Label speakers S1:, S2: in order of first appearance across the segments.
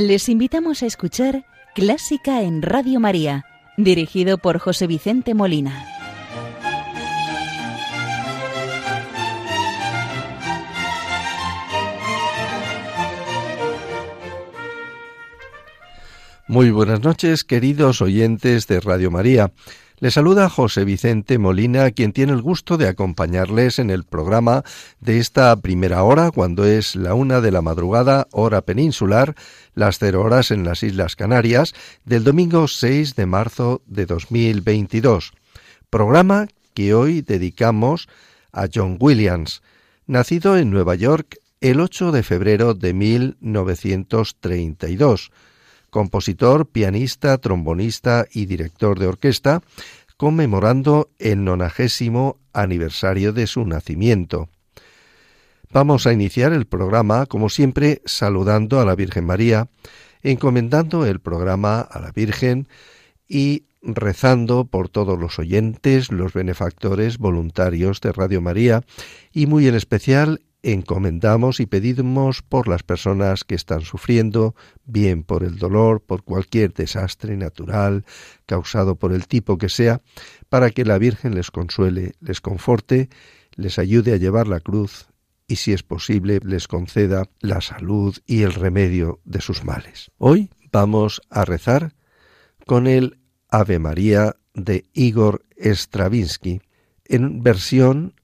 S1: Les invitamos a escuchar Clásica en Radio María, dirigido por José Vicente Molina.
S2: Muy buenas noches, queridos oyentes de Radio María. Les saluda José Vicente Molina, quien tiene el gusto de acompañarles en el programa de esta primera hora, cuando es la una de la madrugada, hora peninsular, las cero horas en las Islas Canarias, del domingo 6 de marzo de 2022. Programa que hoy dedicamos a John Williams, nacido en Nueva York el 8 de febrero de 1932 compositor, pianista, trombonista y director de orquesta, conmemorando el nonagésimo aniversario de su nacimiento. Vamos a iniciar el programa, como siempre, saludando a la Virgen María, encomendando el programa a la Virgen y rezando por todos los oyentes, los benefactores voluntarios de Radio María y muy en especial encomendamos y pedimos por las personas que están sufriendo, bien por el dolor, por cualquier desastre natural causado por el tipo que sea, para que la Virgen les consuele, les conforte, les ayude a llevar la cruz y si es posible les conceda la salud y el remedio de sus males. Hoy vamos a rezar con el Ave María de Igor Stravinsky en versión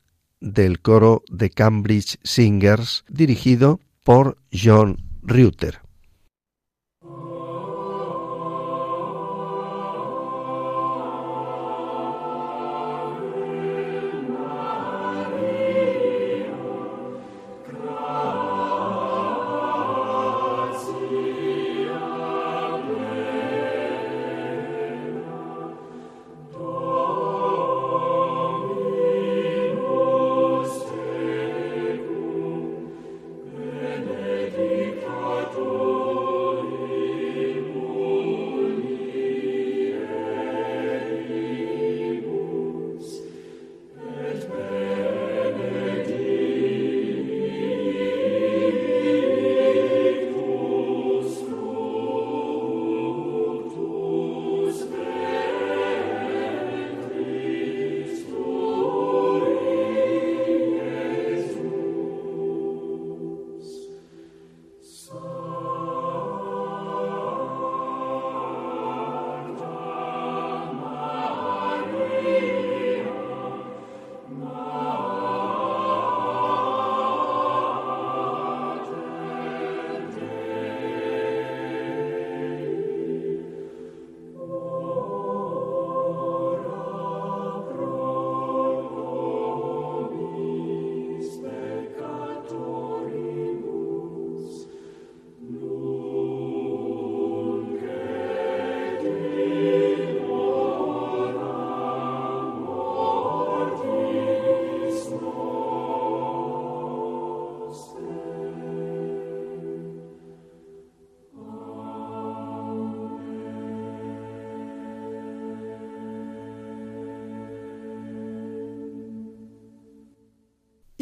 S2: del coro de Cambridge Singers dirigido por John Reuter.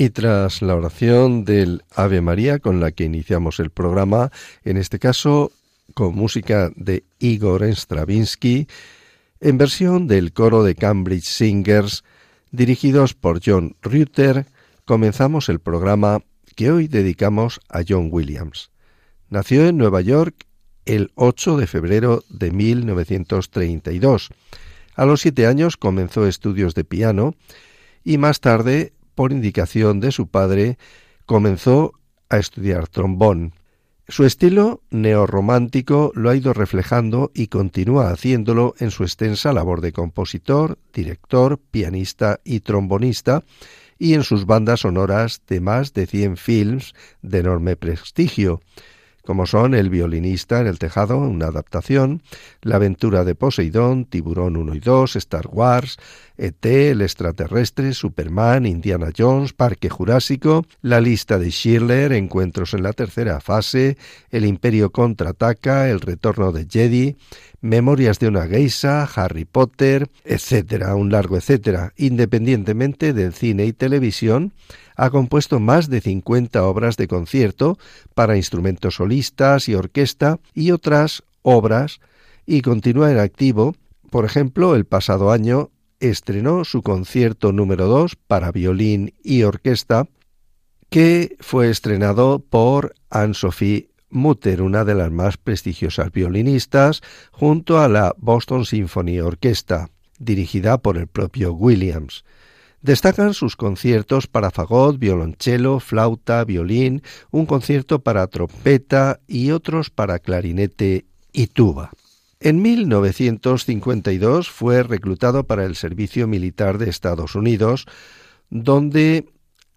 S2: Y tras la oración del Ave María con la que iniciamos el programa, en este caso con música de Igor Stravinsky, en versión del coro de Cambridge Singers, dirigidos por John Reuter, comenzamos el programa que hoy dedicamos a John Williams. Nació en Nueva York el 8 de febrero de 1932. A los siete años comenzó estudios de piano y más tarde por indicación de su padre, comenzó a estudiar trombón. Su estilo neorromántico lo ha ido reflejando y continúa haciéndolo en su extensa labor de compositor, director, pianista y trombonista, y en sus bandas sonoras de más de 100 films de enorme prestigio, como son El violinista en el tejado, una adaptación, La aventura de Poseidón, Tiburón 1 y 2, Star Wars, ET, El extraterrestre, Superman, Indiana Jones, Parque Jurásico, La lista de Schiller, Encuentros en la tercera fase, El Imperio contraataca, El retorno de Jedi, Memorias de una geisa, Harry Potter, etcétera, un largo etcétera. Independientemente del cine y televisión, Ha compuesto más de 50 obras de concierto para instrumentos solistas y orquesta y otras obras y continúa en activo. Por ejemplo, el pasado año estrenó su concierto número 2 para violín y orquesta, que fue estrenado por Anne-Sophie Mutter, una de las más prestigiosas violinistas, junto a la Boston Symphony Orchestra, dirigida por el propio Williams. Destacan sus conciertos para fagot, violonchelo, flauta, violín, un concierto para trompeta y otros para clarinete y tuba. En 1952 fue reclutado para el Servicio Militar de Estados Unidos, donde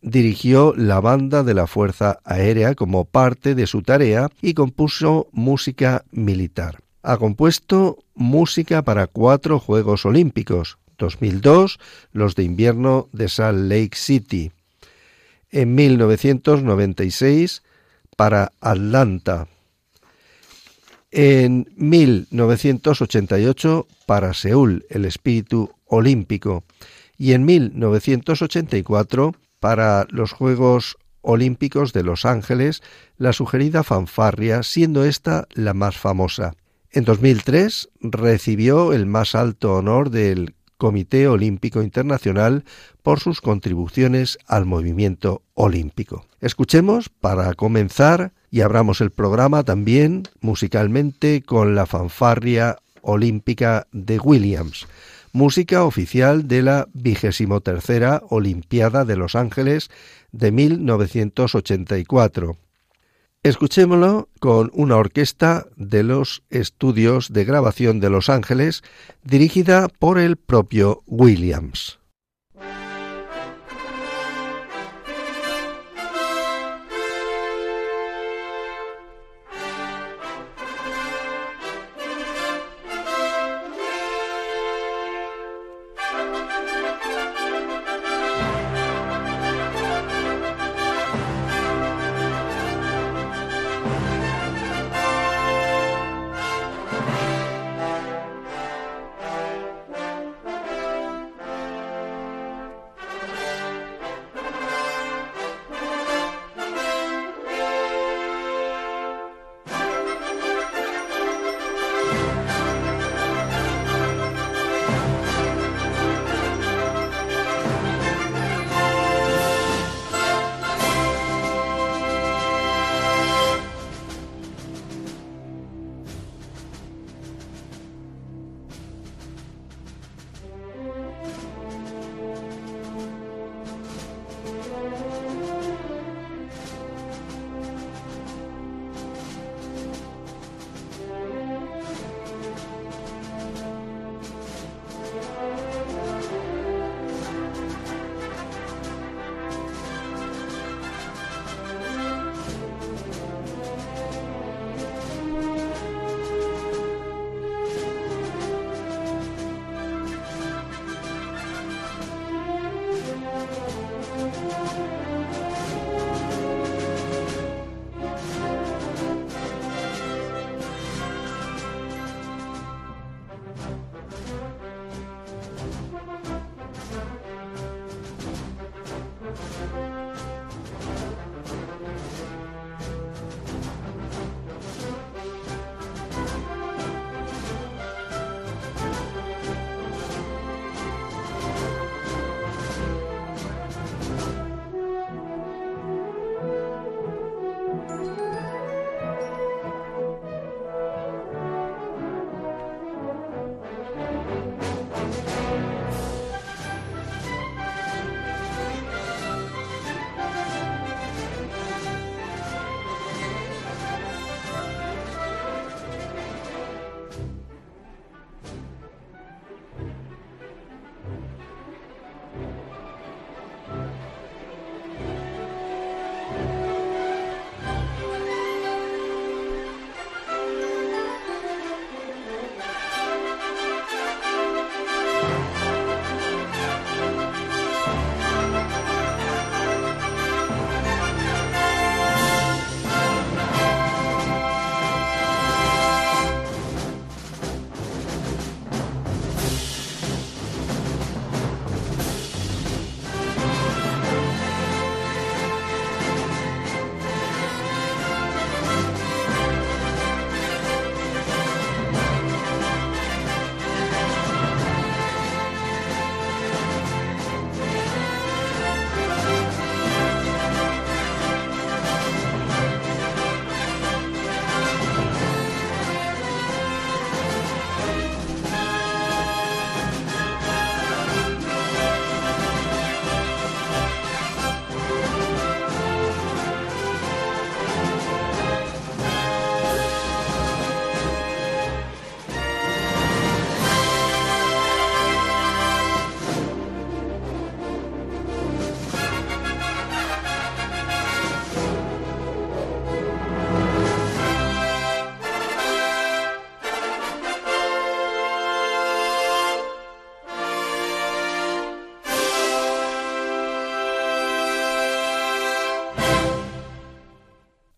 S2: dirigió la banda de la Fuerza Aérea como parte de su tarea y compuso música militar. Ha compuesto música para cuatro Juegos Olímpicos, 2002 los de invierno de Salt Lake City, en 1996 para Atlanta, en 1988 para Seúl, el espíritu olímpico, y en 1984 para los Juegos Olímpicos de Los Ángeles, la sugerida fanfarria, siendo esta la más famosa. En 2003 recibió el más alto honor del Comité Olímpico Internacional por sus contribuciones al movimiento olímpico. Escuchemos, para comenzar, y abramos el programa también musicalmente con la fanfarria olímpica de Williams, música oficial de la vigésimo Olimpiada de Los Ángeles de 1984 Escuchémoslo con una orquesta de los estudios de grabación de Los Ángeles dirigida por el propio Williams.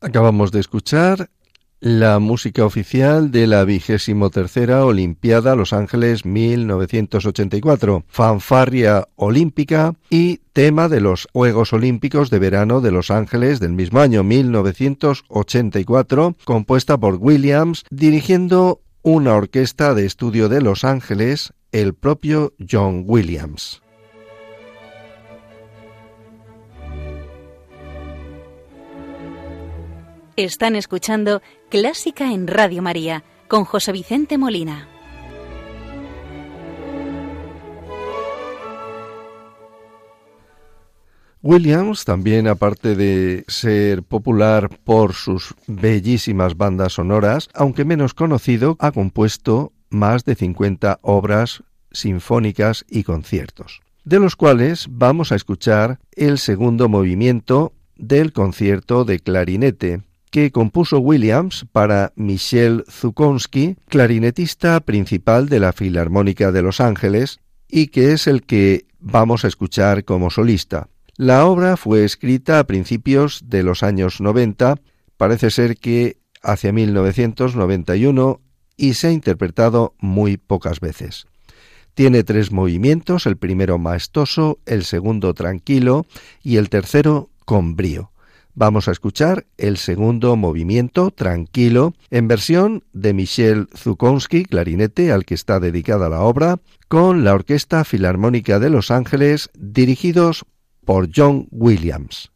S2: Acabamos de escuchar la música oficial de la vigésimo tercera Olimpiada Los Ángeles 1984, fanfarria olímpica y tema de los Juegos Olímpicos de Verano de Los Ángeles del mismo año 1984, compuesta por Williams, dirigiendo una orquesta de estudio de Los Ángeles, el propio John Williams.
S1: Están escuchando Clásica en Radio María con José Vicente Molina.
S2: Williams, también aparte de ser popular por sus bellísimas bandas sonoras, aunque menos conocido, ha compuesto más de 50 obras sinfónicas y conciertos, de los cuales vamos a escuchar el segundo movimiento del concierto de clarinete, que compuso Williams para Michel Zukowski, clarinetista principal de la Filarmónica de Los Ángeles, y que es el que vamos a escuchar como solista. La obra fue escrita a principios de los años 90, parece ser que hacia 1991, y se ha interpretado muy pocas veces. Tiene tres movimientos, el primero maestoso, el segundo tranquilo y el tercero con brío. Vamos a escuchar el segundo movimiento, Tranquilo, en versión de Michel Zukowski, clarinete, al que está dedicada la obra, con la Orquesta Filarmónica de Los Ángeles, dirigidos por John Williams.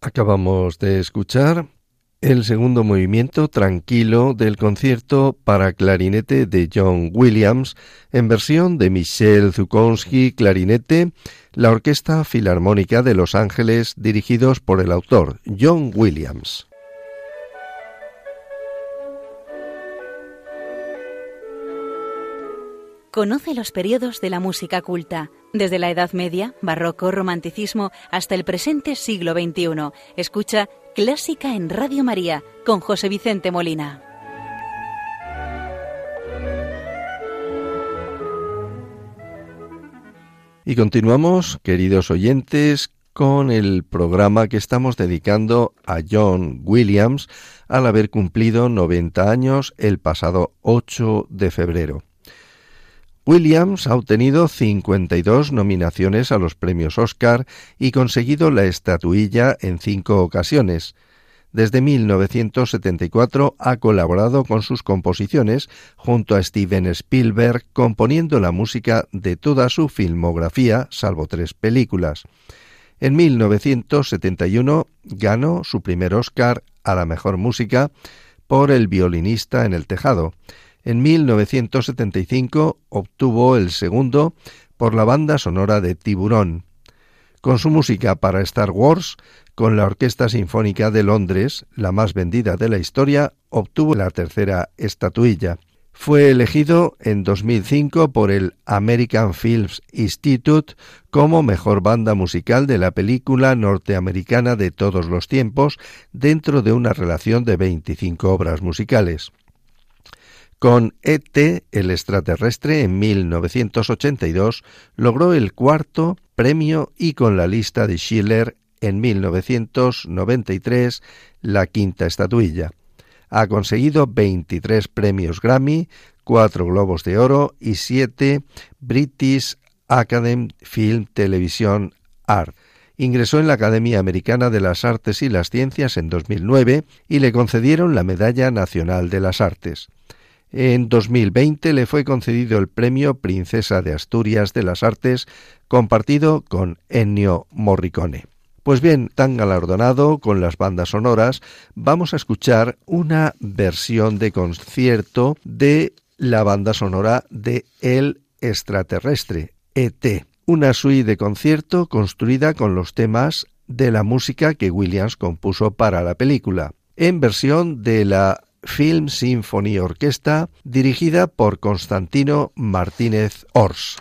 S2: Acabamos de escuchar el segundo movimiento tranquilo del concierto para clarinete de John Williams en versión de Michel Zukowski clarinete, la Orquesta Filarmónica de Los Ángeles dirigidos por el autor John Williams.
S1: Conoce los periodos de la música culta, desde la Edad Media, Barroco, Romanticismo, hasta el presente siglo XXI. Escucha Clásica en Radio María con José Vicente Molina.
S2: Y continuamos, queridos oyentes, con el programa que estamos dedicando a John Williams al haber cumplido 90 años el pasado 8 de febrero. Williams ha obtenido 52 nominaciones a los premios Oscar y conseguido la estatuilla en cinco ocasiones. Desde 1974 ha colaborado con sus composiciones junto a Steven Spielberg, componiendo la música de toda su filmografía, salvo tres películas. En 1971 ganó su primer Oscar a la mejor música por El violinista en el tejado. En 1975 obtuvo el segundo por la banda sonora de Tiburón. Con su música para Star Wars, con la Orquesta Sinfónica de Londres, la más vendida de la historia, obtuvo la tercera estatuilla. Fue elegido en 2005 por el American Films Institute como mejor banda musical de la película norteamericana de todos los tiempos dentro de una relación de 25 obras musicales. Con ET, el extraterrestre, en 1982 logró el cuarto premio y con la lista de Schiller en 1993 la quinta estatuilla. Ha conseguido 23 premios Grammy, 4 Globos de Oro y 7 British Academy Film Television Art. Ingresó en la Academia Americana de las Artes y las Ciencias en 2009 y le concedieron la Medalla Nacional de las Artes. En 2020 le fue concedido el premio Princesa de Asturias de las Artes, compartido con Ennio Morricone. Pues bien, tan galardonado con las bandas sonoras, vamos a escuchar una versión de concierto de la banda sonora de El extraterrestre, ET, una suite de concierto construida con los temas de la música que Williams compuso para la película, en versión de la Film Symphony Orquesta, dirigida por Constantino Martínez Ors.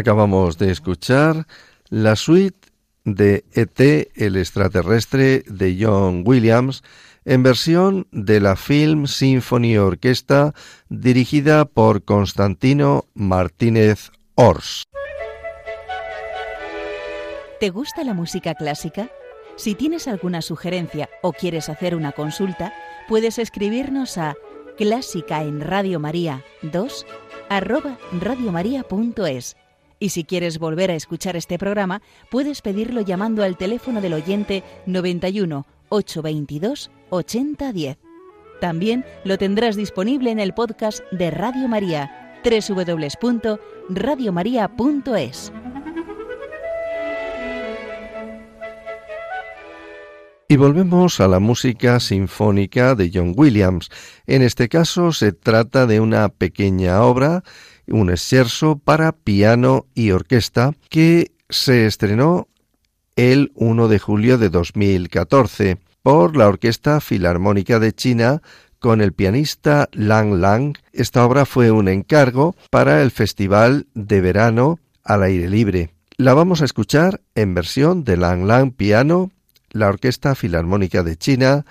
S2: Acabamos de escuchar la suite de ET, el extraterrestre de John Williams, en versión de la Film Symphony Orquesta dirigida por Constantino Martínez Ors.
S1: ¿Te gusta la música clásica? Si tienes alguna sugerencia o quieres hacer una consulta, puedes escribirnos a clásica en Radio María 2 arroba radiomaria.es. Y si quieres volver a escuchar este programa, puedes pedirlo llamando al teléfono del oyente 91 822 8010. También lo tendrás disponible en el podcast de Radio María, www.radiomaria.es.
S2: Y volvemos a la música sinfónica de John Williams. En este caso se trata de una pequeña obra, un excerso para piano y orquesta que se estrenó el 1 de julio de 2014 por la Orquesta Filarmónica de China con el pianista Lang Lang. Esta obra fue un encargo para el Festival de Verano al Aire Libre. La vamos a escuchar en versión de Lang Lang Piano la Orquesta Filarmónica de China,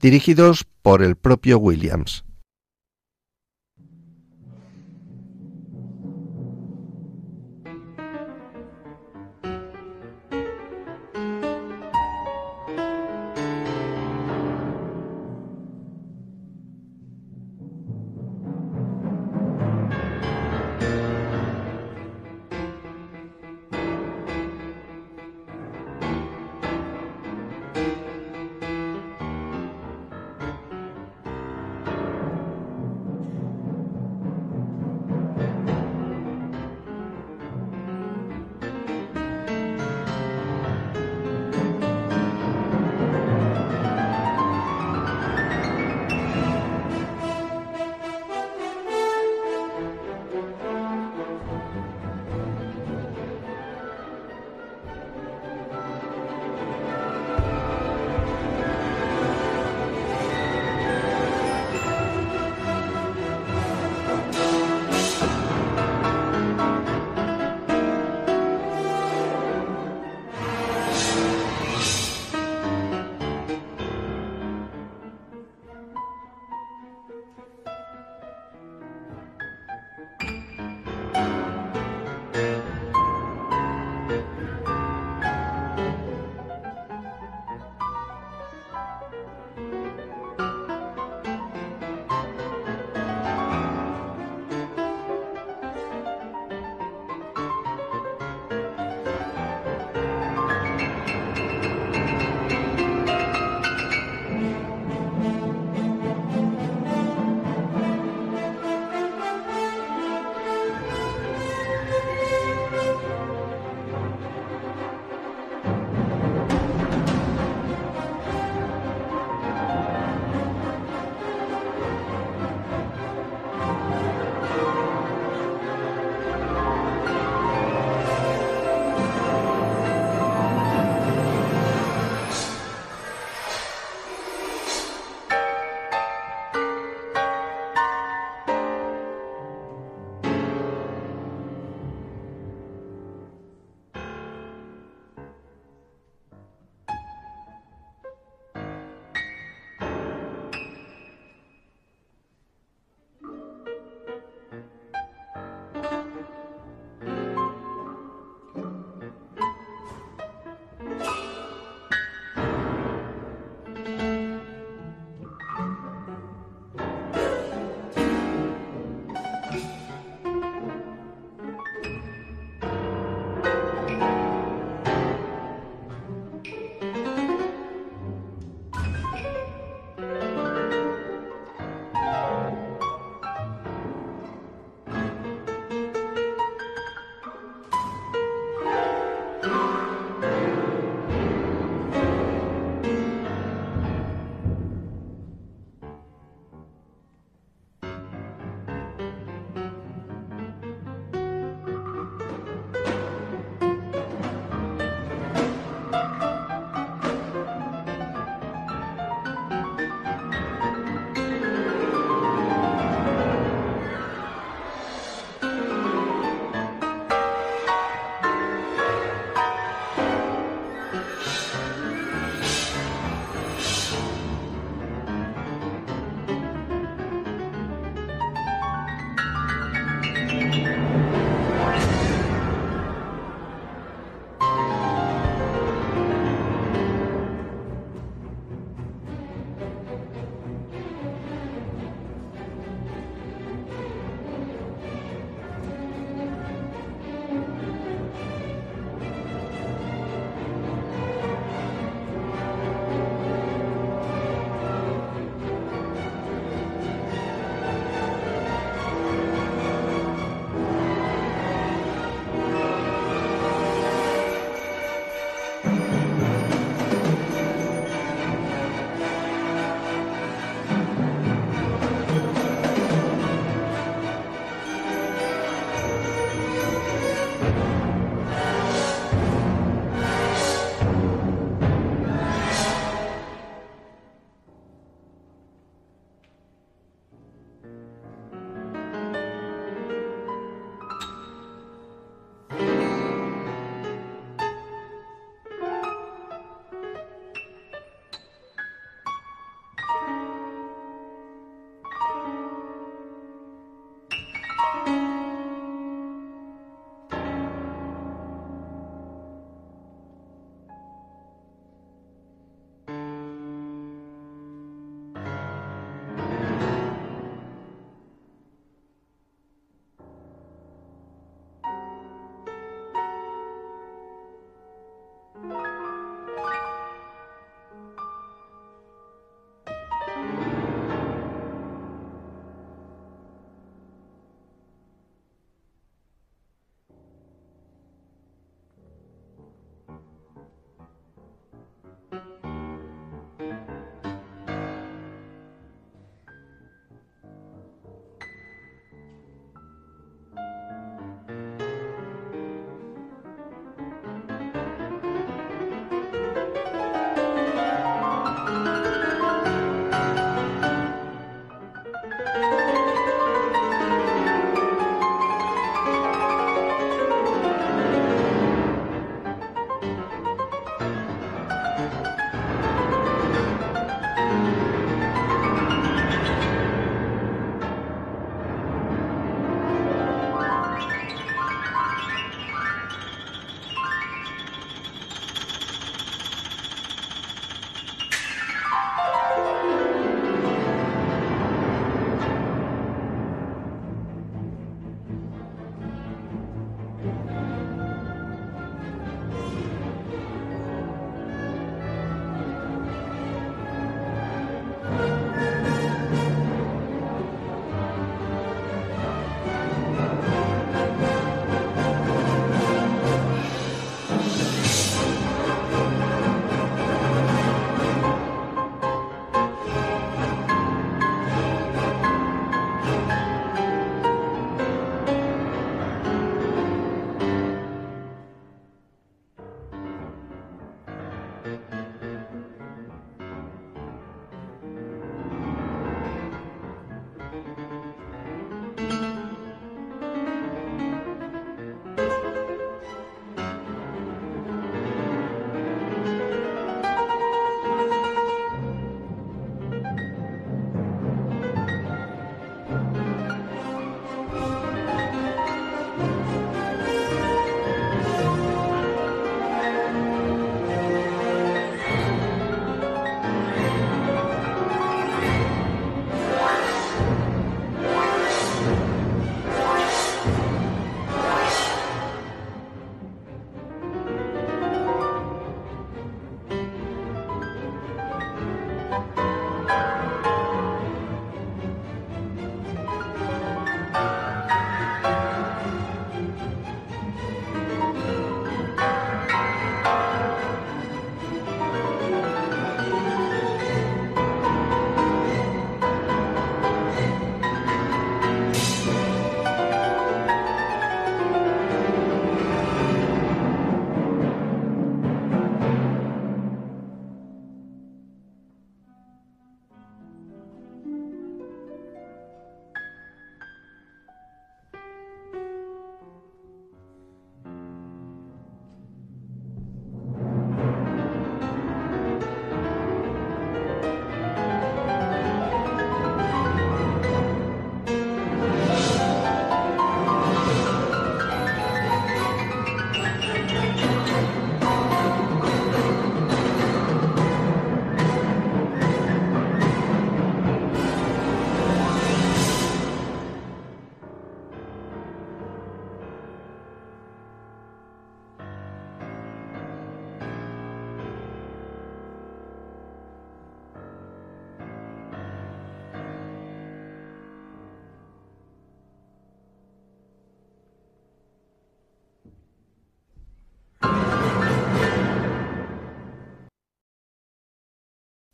S2: dirigidos por el propio Williams.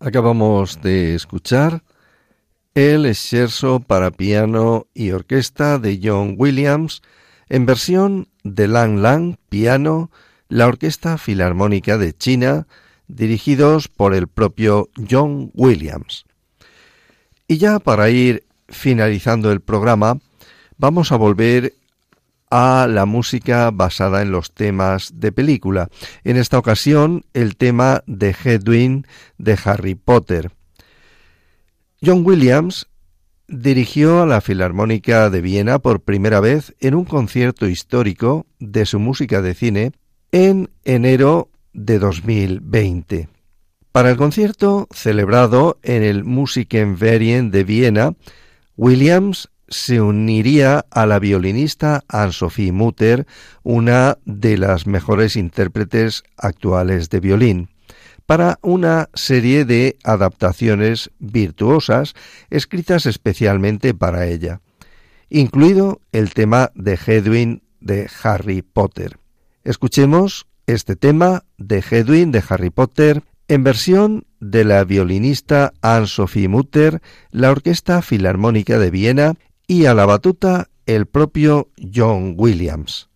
S2: Acabamos de escuchar el Scherzo para piano y orquesta de John Williams en versión de Lang Lang piano, la Orquesta Filarmónica de China, dirigidos por el propio John Williams. Y ya para ir finalizando el programa, vamos a volver a la música basada en los temas de película. En esta ocasión, el tema de Hedwig de Harry Potter. John Williams dirigió a la Filarmónica de Viena por primera vez en un concierto histórico de su música de cine en enero de 2020. Para el concierto celebrado en el Musikenverien de Viena, Williams se uniría a la violinista Anne-Sophie Mutter, una de las mejores intérpretes actuales de violín, para una serie de adaptaciones virtuosas escritas especialmente para ella, incluido el tema de Hedwig de Harry Potter. Escuchemos este tema de Hedwig de Harry Potter en versión de la violinista Anne-Sophie Mutter, la Orquesta Filarmónica de Viena y a la batuta el propio John Williams.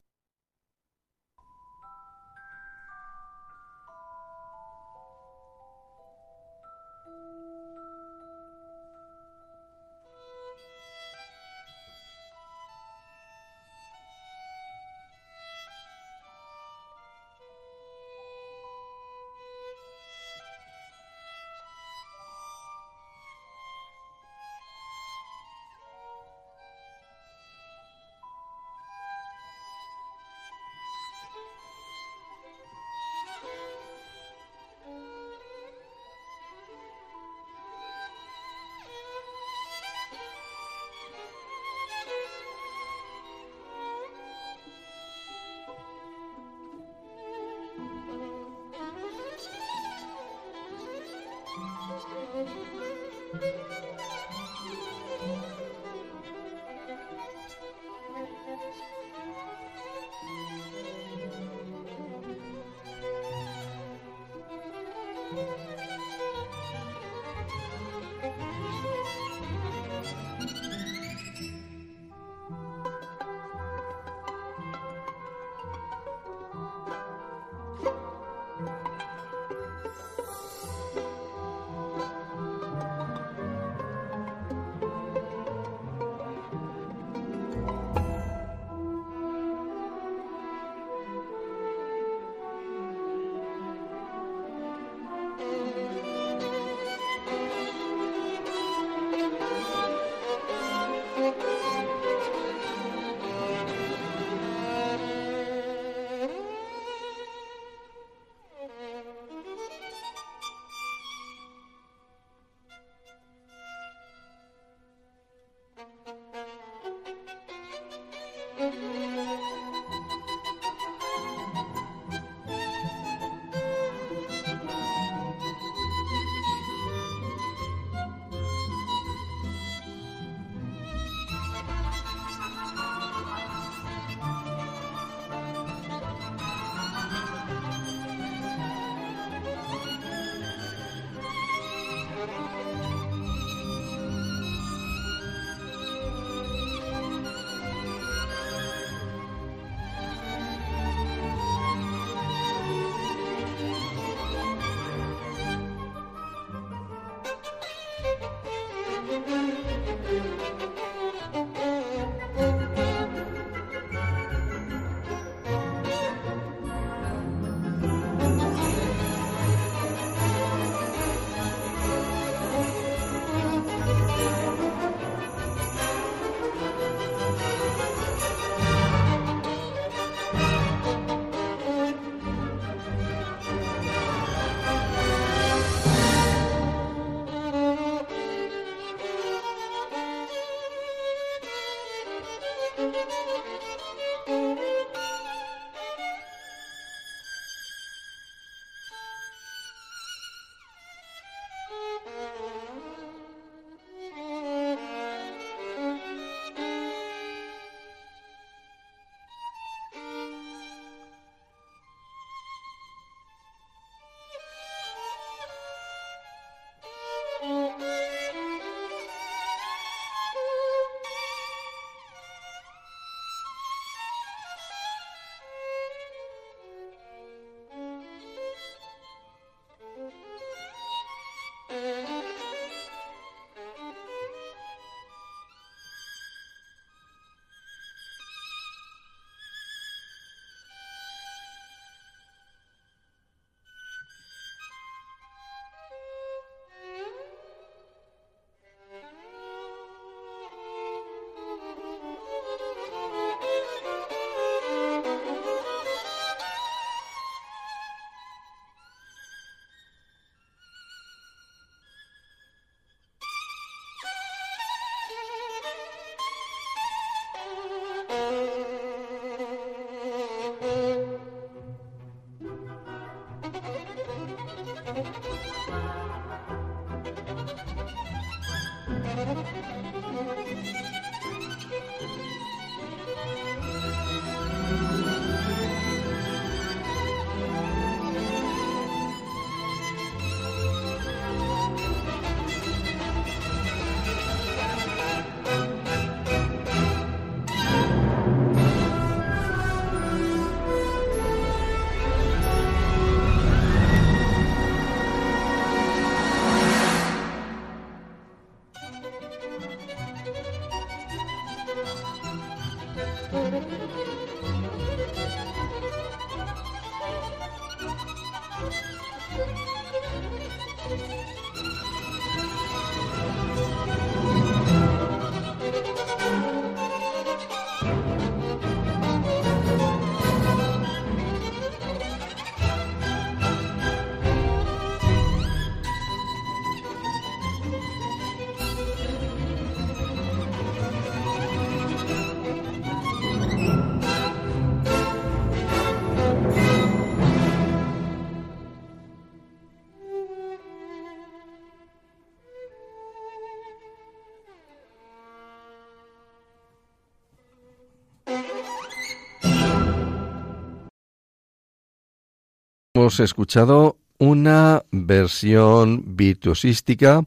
S2: Hemos escuchado una versión virtuosística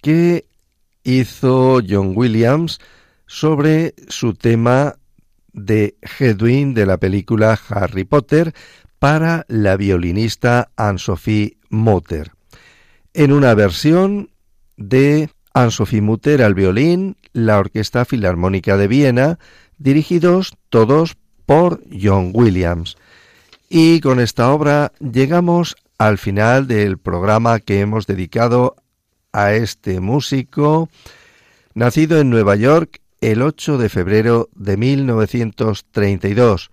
S2: que hizo John Williams sobre su tema de Hedwig de la película Harry Potter para la violinista Anne-Sophie Mutter. En una versión de Anne-Sophie Mutter al violín, la Orquesta Filarmónica de Viena, dirigidos todos por John Williams. Y con esta obra llegamos al final del programa que hemos dedicado a este músico, nacido en Nueva York el 8 de febrero de 1932.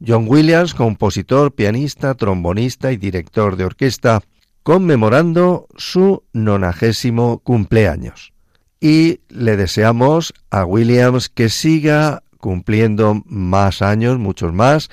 S2: John Williams, compositor, pianista, trombonista y director de orquesta, conmemorando su nonagésimo cumpleaños. Y le deseamos a Williams que siga cumpliendo más años, muchos más,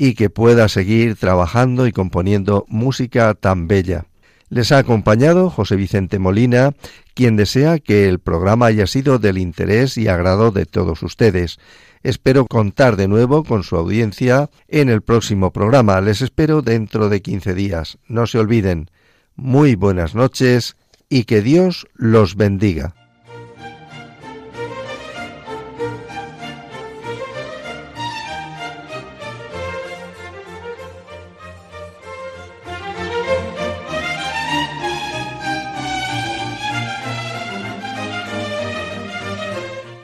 S2: y que pueda seguir trabajando y componiendo música tan bella. Les ha acompañado José Vicente Molina, quien desea que el programa haya sido del interés y agrado de todos ustedes. Espero contar de nuevo con su audiencia en el próximo programa. Les espero dentro de 15 días. No se olviden. Muy buenas noches y que Dios los bendiga.